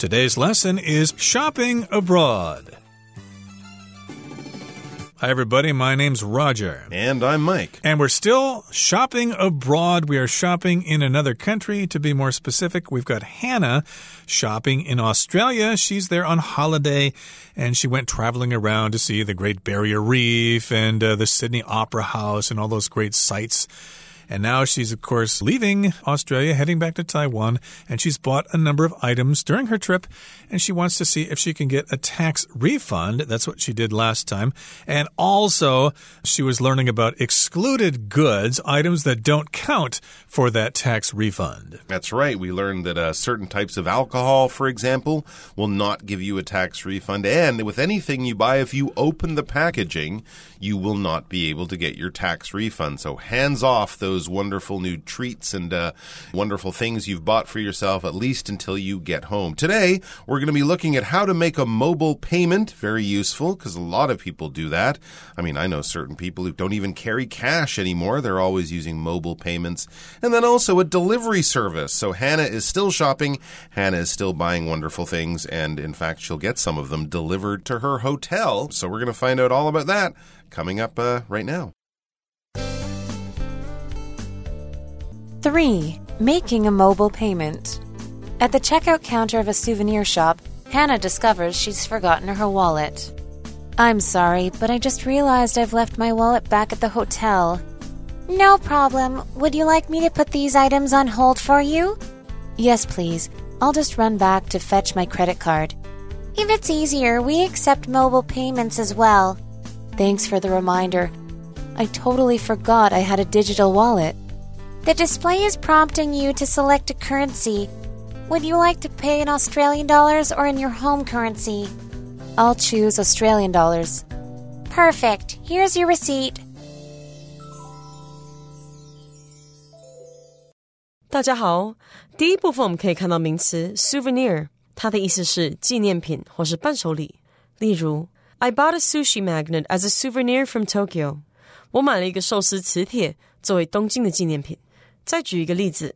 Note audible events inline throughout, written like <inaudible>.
Today's lesson is shopping abroad. Hi, everybody. My name's Roger. And I'm Mike. And we're still shopping abroad. We are shopping in another country. To be more specific, we've got Hannah shopping in Australia. She's there on holiday and she went traveling around to see the Great Barrier Reef and uh, the Sydney Opera House and all those great sights. And now she's, of course, leaving Australia, heading back to Taiwan, and she's bought a number of items during her trip, and she wants to see if she can get a tax refund. That's what she did last time. And also, she was learning about excluded goods, items that don't count for that tax refund. That's right. We learned that uh, certain types of alcohol, for example, will not give you a tax refund. And with anything you buy, if you open the packaging, you will not be able to get your tax refund. So hands off those wonderful new treats and uh, wonderful things you've bought for yourself, at least until you get home. Today, we're going to be looking at how to make a mobile payment. Very useful because a lot of people do that. I mean, I know certain people who don't even carry cash anymore. They're always using mobile payments. And then also a delivery service. So Hannah is still shopping. Hannah is still buying wonderful things. And in fact, she'll get some of them delivered to her hotel. So we're going to find out all about that coming up uh, right now. 3. Making a mobile payment. At the checkout counter of a souvenir shop, Hannah discovers she's forgotten her wallet. I'm sorry, but I just realized I've left my wallet back at the hotel. No problem. Would you like me to put these items on hold for you? Yes, please. I'll just run back to fetch my credit card. If it's easier, we accept mobile payments as well. Thanks for the reminder. I totally forgot I had a digital wallet. The display is prompting you to select a currency. Would you like to pay in Australian dollars or in your home currency? I'll choose Australian dollars. Perfect. Here's your receipt. 大家好，第一部分我们可以看到名词 souvenir，它的意思是纪念品或是伴手礼。例如，I bought a sushi magnet as a souvenir from Tokyo。我买了一个寿司磁铁作为东京的纪念品。再举一个例子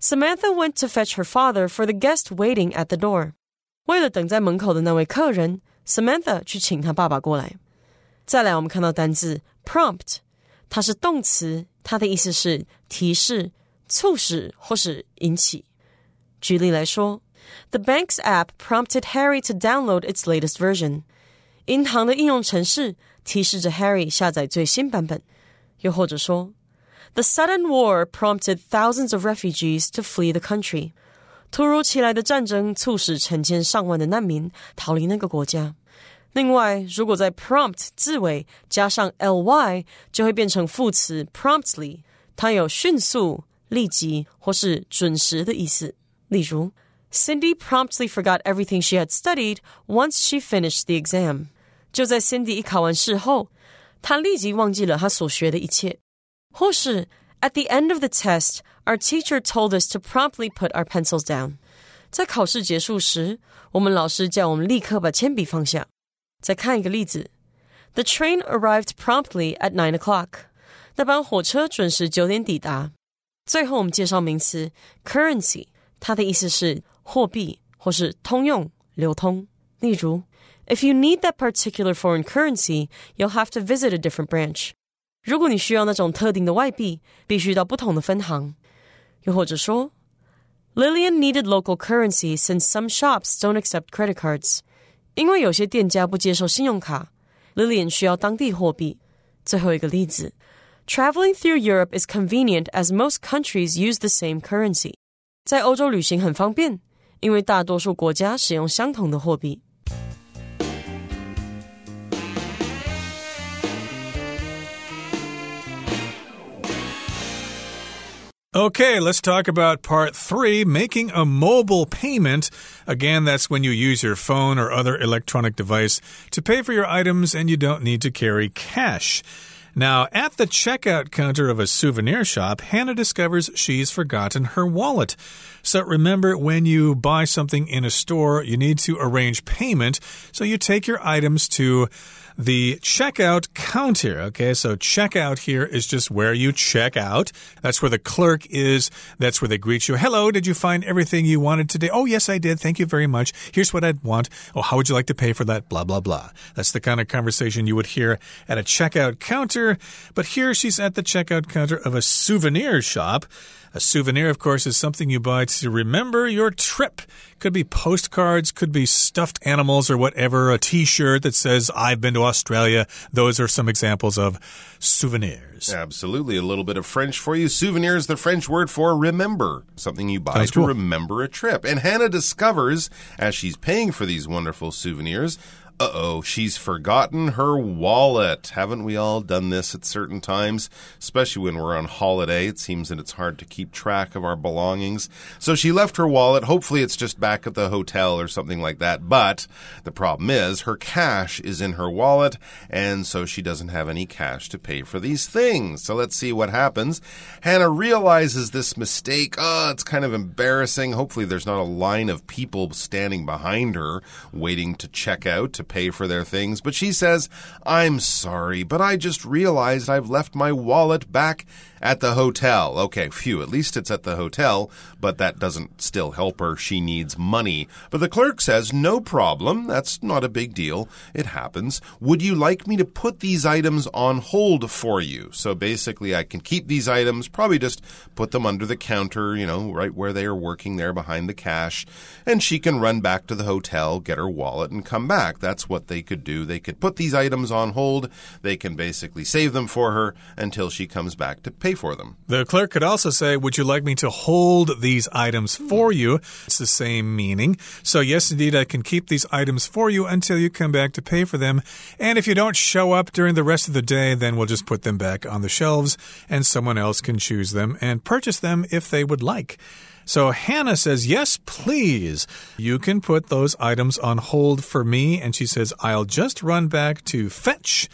，Samantha went to fetch her father for the guest waiting at the door。为了等在门口的那位客人，Samantha 去请他爸爸过来。再来，我们看到单字 prompt，它是动词，它的意思是提示。促使或是引起。举例来说，The bank's app prompted Harry to download its latest version。银行的应用程式提示着 Harry 下载最新版本。又或者说 ，The sudden war prompted thousands of refugees to flee the country。突如其来的战争促使成千上万的难民逃离那个国家。另外，如果在 prompt 字尾加上 ly，就会变成副词 promptly，它有迅速。立即或是准时的意思。例如，Cindy promptly forgot everything she had studied once she finished the exam。就在 Cindy 一考完试后，她立即忘记了她所学的一切。 或是，At the end of the test, our teacher told us to promptly put our pencils down。在考试结束时，我们老师叫我们立刻把铅笔放下。再看一个例子：The train arrived promptly at nine o'clock。那班火车准时九点抵达。最后，我们介绍名词 currency，它的意思是货币或是通用、流通。例如，If you need that particular foreign currency, you'll have to visit a different branch。 如果你需要那种特定的外币，必须到不同的分行。又或者说，Lillian needed local currency since some shops don't accept credit cards。因为有些店家不接受信用卡，Lillian 需要当地货币。最后一个例子。Traveling through Europe is convenient as most countries use the same currency. 在欧洲旅行很方便，因为大多数国家使用相同的货币。 Okay, let's talk about part three making a mobile payment. Again, that's when you use your phone or other electronic device to pay for your items and you don't need to carry cash. Now, at the checkout counter of a souvenir shop, Hannah discovers she's forgotten her wallet. So remember, when you buy something in a store, you need to arrange payment. So you take your items to the checkout counter. Okay, so checkout here is just where you check out. That's where the clerk is. That's where they greet you. Hello, did you find everything you wanted today? Oh, yes, I did. Thank you very much. Here's what I'd want. Oh, how would you like to pay for that? Blah, blah, blah. That's the kind of conversation you would hear at a checkout counter. But here she's at the checkout counter of a souvenir shop. A souvenir, of course, is something you buy to remember your trip. Could be postcards, could be stuffed animals or whatever, a t shirt that says, I've been to Australia. Those are some examples of souvenirs. Absolutely. A little bit of French for you. Souvenir is the French word for remember, something you buy Sounds to cool. remember a trip. And Hannah discovers, as she's paying for these wonderful souvenirs, uh oh, she's forgotten her wallet. Haven't we all done this at certain times? Especially when we're on holiday. It seems that it's hard to keep track of our belongings. So she left her wallet. Hopefully, it's just back at the hotel or something like that. But the problem is, her cash is in her wallet, and so she doesn't have any cash to pay for these things. So let's see what happens. Hannah realizes this mistake. Oh, it's kind of embarrassing. Hopefully, there's not a line of people standing behind her waiting to check out to pay for their things. But she says, I'm sorry, but I just realized I've left my wallet back at the hotel. Okay, phew, at least it's at the hotel, but that doesn't still help her. She needs money. But the clerk says, no problem. That's not a big deal. It happens. Would you like me to put these items on hold for you? So basically, I can keep these items, probably just put them under the counter, you know, right where they are working there behind the cash, and she can run back to the hotel, get her wallet, and come back. That's what they could do. They could put these items on hold. They can basically save them for her until she comes back to pay for them. The clerk could also say, Would you like me to hold these items hmm. for you? It's the same meaning. So, yes, indeed, I can keep these items for you until you come back to pay for them. And if you don't show up during the rest of the day, then we'll just put them back on the shelves and someone else can choose them and purchase them if they would like. So Hannah says, Yes, please. You can put those items on hold for me. And she says, I'll just run back to fetch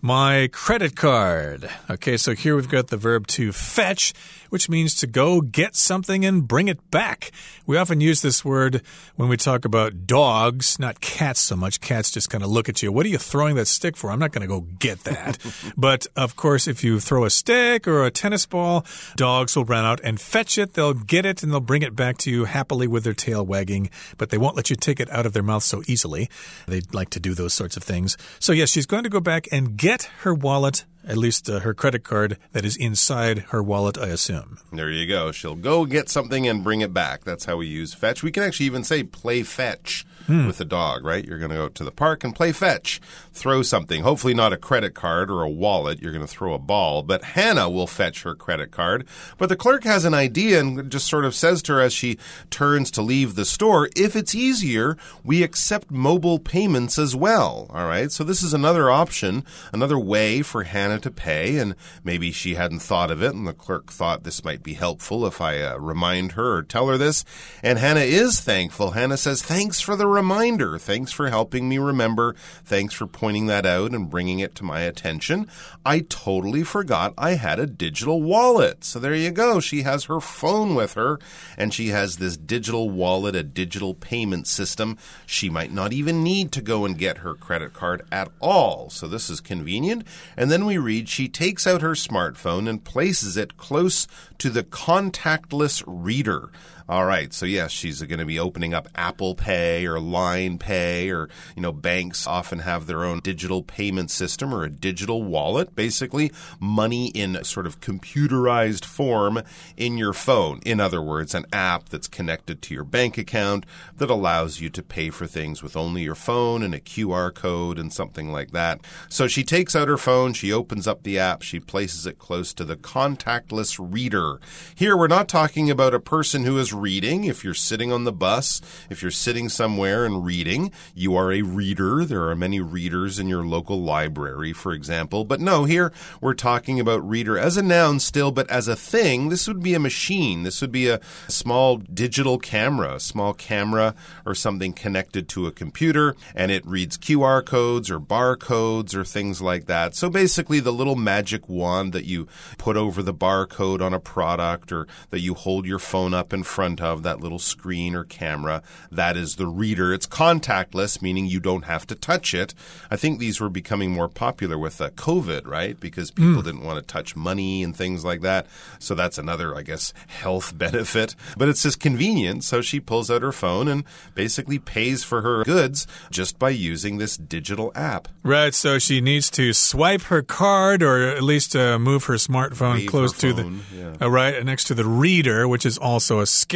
my credit card. Okay, so here we've got the verb to fetch, which means to go get something and bring it back. We often use this word when we talk about dogs, not cats so much. Cats just kind of look at you. What are you throwing that stick for? I'm not going to go get that. <laughs> but of course, if you throw a stick or a tennis ball, dogs will run out and fetch it. They'll get it and they'll bring it back to you happily with their tail wagging, but they won't let you take it out of their mouth so easily. They like to do those sorts of things. So, yes, she's going to go back and get her wallet, at least uh, her credit card that is inside her wallet, I assume. There you go. She'll go get something and bring it back. That's how we use fetch. We can actually even say play fetch with the dog, right? You're going to go to the park and play fetch. Throw something. Hopefully, not a credit card or a wallet. You're going to throw a ball. But Hannah will fetch her credit card. But the clerk has an idea and just sort of says to her as she turns to leave the store if it's easier, we accept mobile payments as well. All right. So, this is another option, another way for Hannah to pay. And maybe she hadn't thought of it. And the clerk thought this might be helpful if I uh, remind her or tell her this. And Hannah is thankful. Hannah says, Thanks for the reminder. Thanks for helping me remember. Thanks for pointing that out and bringing it to my attention. I totally forgot I had a digital wallet. So there you go. She has her phone with her and she has this digital wallet, a digital payment system. She might not even need to go and get her credit card at all. So this is convenient. And then we read she takes out her smartphone and places it close to the contactless reader. All right. So yes, she's going to be opening up Apple Pay or Line Pay or, you know, banks often have their own digital payment system or a digital wallet, basically money in sort of computerized form in your phone. In other words, an app that's connected to your bank account that allows you to pay for things with only your phone and a QR code and something like that. So she takes out her phone, she opens up the app, she places it close to the contactless reader. Here we're not talking about a person who is reading. If you're sitting on the bus, if you're sitting somewhere and reading, you are a reader. There are many readers in your local library, for example. But no, here we're talking about reader as a noun still, but as a thing, this would be a machine. This would be a small digital camera, a small camera or something connected to a computer, and it reads QR codes or barcodes or things like that. So basically, the little magic wand that you put over the barcode on a product or that you hold your phone up in front of, that little screen or camera, that is the reader. It's contactless, meaning you don't have to touch it. I think these were becoming more popular with uh, COVID, right? Because people didn't want to touch money and things like that. So that's another, I guess, health <laughs> benefit. But it's just convenient. So she pulls out her phone and basically pays for her goods just by using this digital app. Right, so she needs to swipe her card or at least uh, move her smartphone Wave close her to the yeah. uh, right next to the reader, which is also a scanner.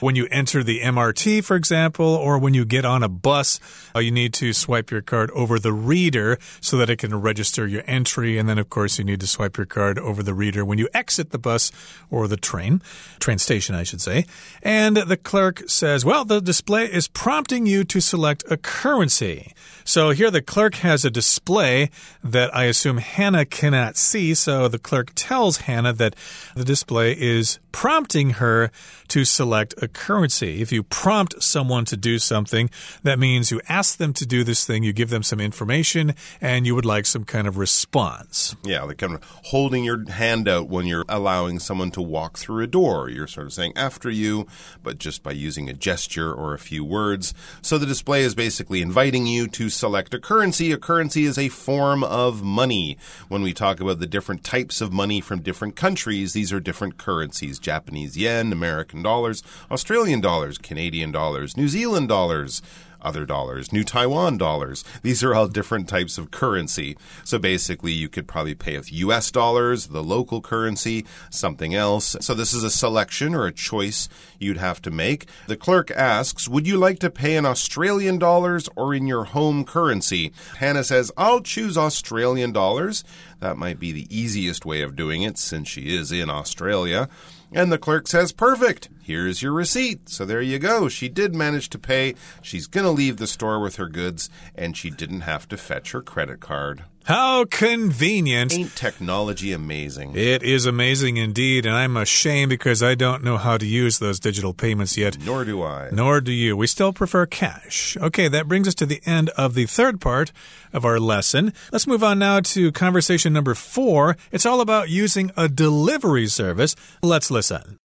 When you enter the MRT, for example, or when you get on a bus, uh, you need to swipe your card over the reader so that it can register your entry. And then, of course, you need to swipe your card over the reader when you exit the bus or the train, train station, I should say. And the clerk says, well, the display is prompting you to select a currency. So here the clerk has a display that I assume Hannah cannot see. So the clerk tells Hannah that the display is prompting her to select a currency. If you prompt someone to do something, that means you ask them to do this thing, you give them some information, and you would like some kind of response. Yeah, like kind of holding your hand out when you're allowing someone to walk through a door. You're sort of saying after you, but just by using a gesture or a few words. So the display is basically inviting you to select a currency. A currency is a form of money. When we talk about the different types of money from different countries, these are different currencies Japanese yen, American dollars, Australian dollars, Canadian dollars, New Zealand dollars other dollars, new Taiwan dollars. These are all different types of currency. So basically, you could probably pay with US dollars, the local currency, something else. So this is a selection or a choice you'd have to make. The clerk asks, Would you like to pay in Australian dollars or in your home currency? Hannah says, I'll choose Australian dollars. That might be the easiest way of doing it since she is in Australia. And the clerk says, Perfect. Here's your receipt. So there you go. She did manage to pay. She's going to leave the store with her goods, and she didn't have to fetch her credit card. How convenient. Ain't technology amazing? It is amazing indeed, and I'm ashamed because I don't know how to use those digital payments yet. Nor do I. Nor do you. We still prefer cash. Okay, that brings us to the end of the third part of our lesson. Let's move on now to conversation number four. It's all about using a delivery service. Let's listen.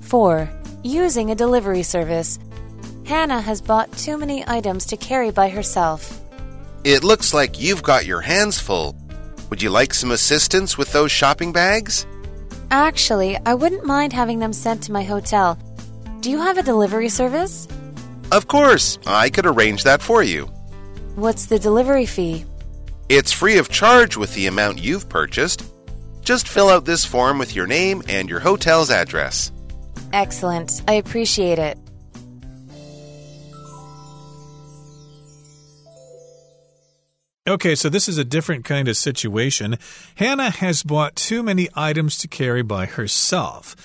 4. Using a delivery service. Hannah has bought too many items to carry by herself. It looks like you've got your hands full. Would you like some assistance with those shopping bags? Actually, I wouldn't mind having them sent to my hotel. Do you have a delivery service? Of course, I could arrange that for you. What's the delivery fee? It's free of charge with the amount you've purchased. Just fill out this form with your name and your hotel's address. Excellent. I appreciate it. Okay, so this is a different kind of situation. Hannah has bought too many items to carry by herself.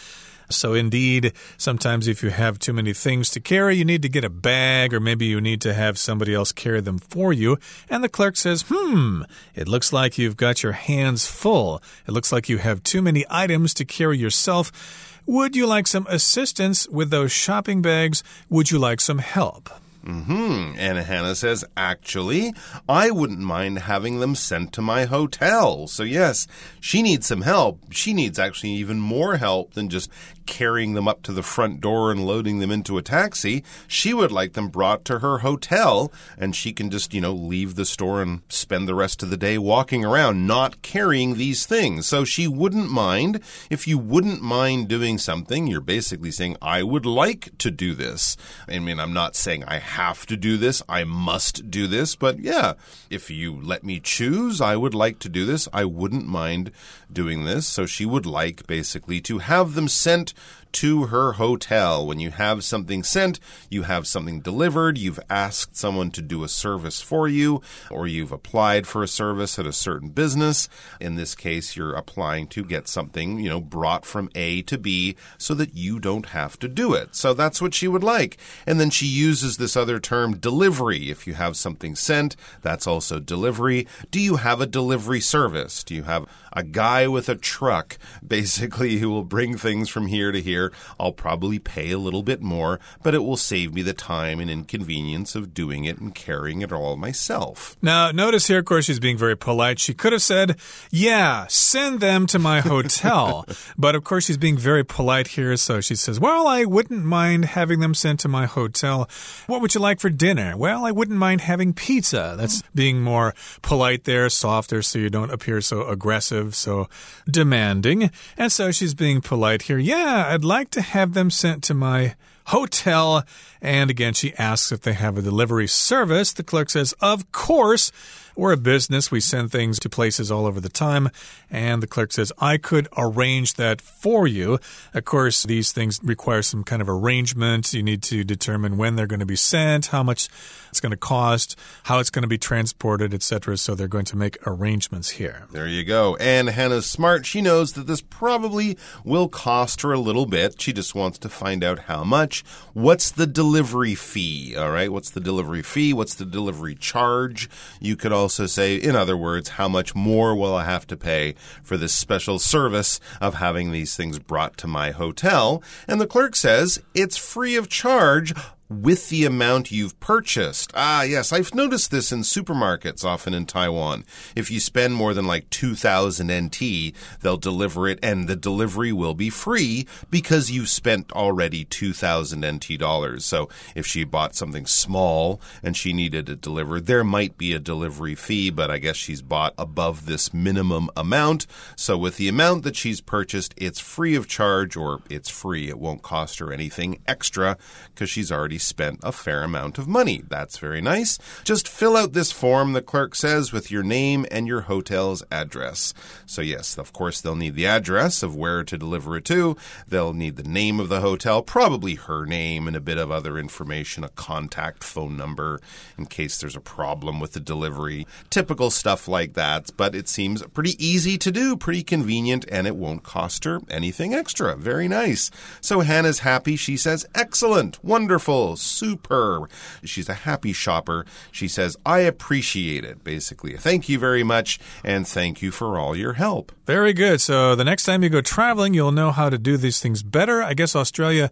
So, indeed, sometimes if you have too many things to carry, you need to get a bag, or maybe you need to have somebody else carry them for you. And the clerk says, Hmm, it looks like you've got your hands full. It looks like you have too many items to carry yourself. Would you like some assistance with those shopping bags? Would you like some help? Hmm. And Hannah says, Actually, I wouldn't mind having them sent to my hotel. So, yes, she needs some help. She needs actually even more help than just carrying them up to the front door and loading them into a taxi. She would like them brought to her hotel, and she can just, you know, leave the store and spend the rest of the day walking around, not carrying these things. So, she wouldn't mind. If you wouldn't mind doing something, you're basically saying, I would like to do this. I mean, I'm not saying I have to do this, I must do this, but yeah, if you let me choose, I would like to do this. I wouldn't mind doing this. So she would like basically to have them sent to her hotel. When you have something sent, you have something delivered, you've asked someone to do a service for you, or you've applied for a service at a certain business. In this case, you're applying to get something, you know, brought from A to B so that you don't have to do it. So that's what she would like. And then she uses this other term, delivery. If you have something sent, that's also delivery. Do you have a delivery service? Do you have a guy with a truck, basically, who will bring things from here to here. I'll probably pay a little bit more, but it will save me the time and inconvenience of doing it and carrying it all myself. Now, notice here, of course, she's being very polite. She could have said, Yeah, send them to my hotel. <laughs> but of course, she's being very polite here, so she says, Well, I wouldn't mind having them sent to my hotel. What would you like for dinner? Well, I wouldn't mind having pizza. That's being more polite there, softer, so you don't appear so aggressive, so demanding. And so she's being polite here. Yeah, I'd like to have them sent to my hotel. And again, she asks if they have a delivery service. The clerk says, Of course. We're a business. We send things to places all over the time. And the clerk says, I could arrange that for you. Of course, these things require some kind of arrangement. You need to determine when they're going to be sent, how much it's going to cost, how it's going to be transported, etc. So they're going to make arrangements here. There you go. And Hannah's smart. She knows that this probably will cost her a little bit. She just wants to find out how much. What's the delivery fee? All right. What's the delivery fee? What's the delivery charge? You could also say, in other words, how much more will I have to pay for this special service of having these things brought to my hotel? And the clerk says it's free of charge with the amount you've purchased. Ah, yes, I've noticed this in supermarkets often in Taiwan. If you spend more than like 2000 NT, they'll deliver it and the delivery will be free because you've spent already 2000 NT dollars. So if she bought something small and she needed it delivered, there might be a delivery fee, but I guess she's bought above this minimum amount. So with the amount that she's purchased, it's free of charge or it's free. It won't cost her anything extra because she's already spent a fair amount of money. That's very nice. Just fill out this form, the clerk says, with your name and your hotel's address. So, yes, of course, they'll need the address of where to deliver it to. They'll need the name of the hotel, probably her name and a bit of other information, a contact phone number in case there's a problem with the delivery. Typical stuff like that, but it seems pretty easy to do, pretty convenient, and it won't cost her anything extra. Very nice. So Hannah's happy. She says, Excellent, wonderful, superb. She's a happy shopper. She says, I appreciate it, basically. Thank you very much, and thank you for all your help. Very good. So the next time you go traveling, you'll know how to do these things better. I guess Australia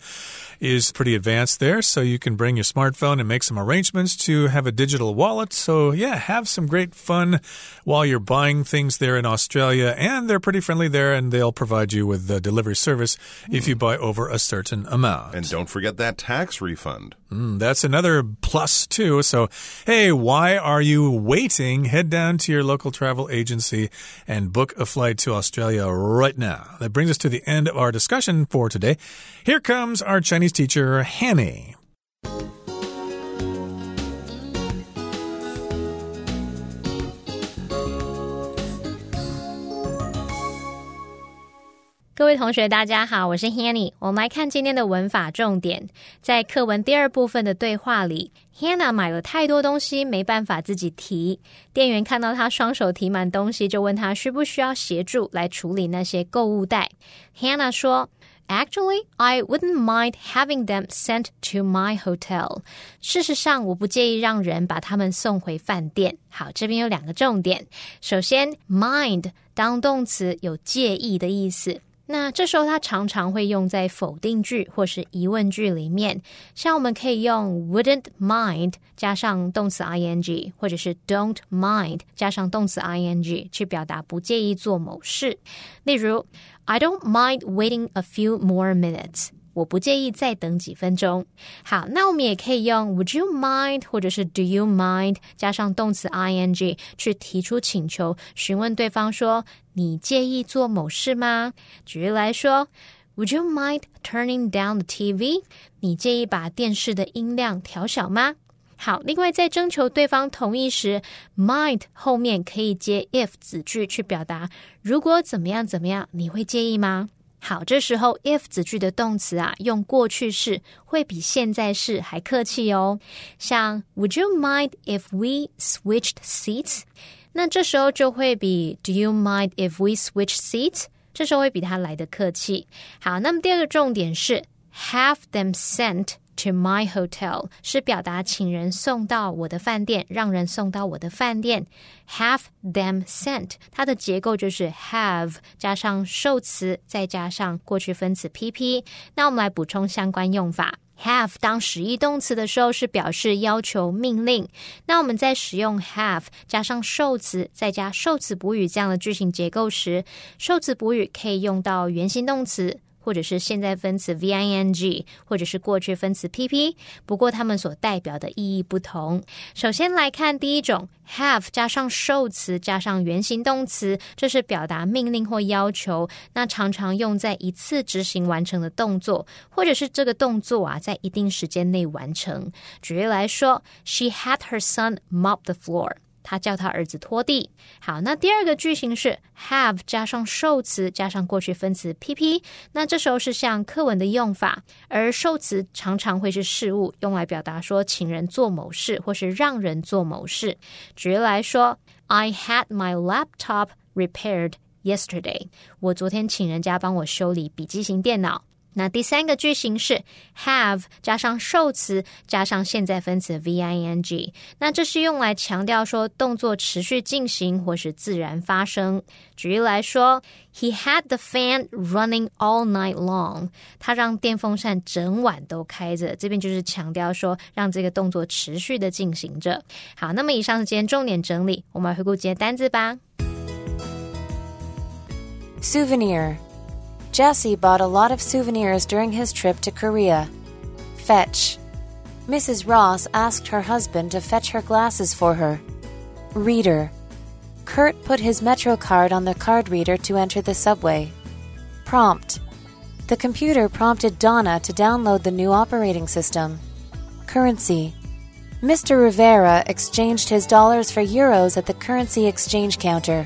is pretty advanced there, so you can bring your smartphone and make some arrangements to have a digital wallet. So, yeah, have some great fun while you're buying things there in Australia. And they're pretty friendly there, and they'll provide you with the delivery service if you buy over a certain amount. And don't forget that tax refund. Mm, that's another plus, too. So, hey, why are you waiting? Head down to your local travel agency and book a flight to Australia right now. That brings us to the end of our discussion for today. Here comes our Chinese teacher, Hanny. 各位同学，大家好，我是 Hanny。我们来看今天的文法重点。在课文第二部分的对话里，Hannah 买了太多东西，没办法自己提。店员看到她双手提满东西，就问她需不需要协助来处理那些购物袋。Hannah 说。 Actually, I wouldn't mind having them sent to my hotel. 事实上，我不介意让人把他们送回饭店。好，这边有两个重点。首先，mind 当动词有介意的意思。那这时候它常常会用在否定句或是疑问句里面，像我们可以用 wouldn't mind 加上动词 ing，或者是 don't mind 加上动词 ing 去表达不介意做某事。例如，I don't mind waiting a few more minutes。我不介意再等几分钟。好，那我们也可以用 Would you mind 或者是 Do you mind 加上动词 ing 去提出请求，询问对方说你介意做某事吗？举例来说，Would you mind turning down the TV？你介意把电视的音量调小吗？好，另外在征求对方同意时，mind 后面可以接 if 子句去表达如果怎么样怎么样，你会介意吗？好，这时候 if 子句的动词啊，用过去式会比现在式还客气哦。像 Would you mind if we switched seats？那这时候就会比 Do you mind if we switch seats？这时候会比它来的客气。好，那么第二个重点是 have them sent。To my hotel 是表达请人送到我的饭店，让人送到我的饭店。Have them sent，它的结构就是 have 加上受词，再加上过去分词 pp。那我们来补充相关用法。Have 当实义动词的时候是表示要求、命令。那我们在使用 have 加上受词，再加受词补语这样的句型结构时，受词补语可以用到原形动词。或者是现在分词 v i n g，或者是过去分词 p p，不过它们所代表的意义不同。首先来看第一种，have 加上受词加上原形动词，这是表达命令或要求，那常常用在一次执行完成的动作，或者是这个动作啊在一定时间内完成。举例来说，She had her son mop the floor。他叫他儿子拖地。好，那第二个句型是 have 加上受词加上过去分词 pp，那这时候是像课文的用法，而受词常常会是事物，用来表达说请人做某事或是让人做某事。举例来说，I had my laptop repaired yesterday。我昨天请人家帮我修理笔记型电脑。那第三个句型是 have 加上受词加上现在分词 v i n g，那这是用来强调说动作持续进行或是自然发生。举例来说，He had the fan running all night long。他让电风扇整晚都开着，这边就是强调说让这个动作持续的进行着。好，那么以上是今天重点整理，我们来回顾今天单字吧。Souvenir Jesse bought a lot of souvenirs during his trip to Korea. Fetch. Mrs. Ross asked her husband to fetch her glasses for her. Reader. Kurt put his Metro card on the card reader to enter the subway. Prompt. The computer prompted Donna to download the new operating system. Currency. Mr. Rivera exchanged his dollars for euros at the currency exchange counter.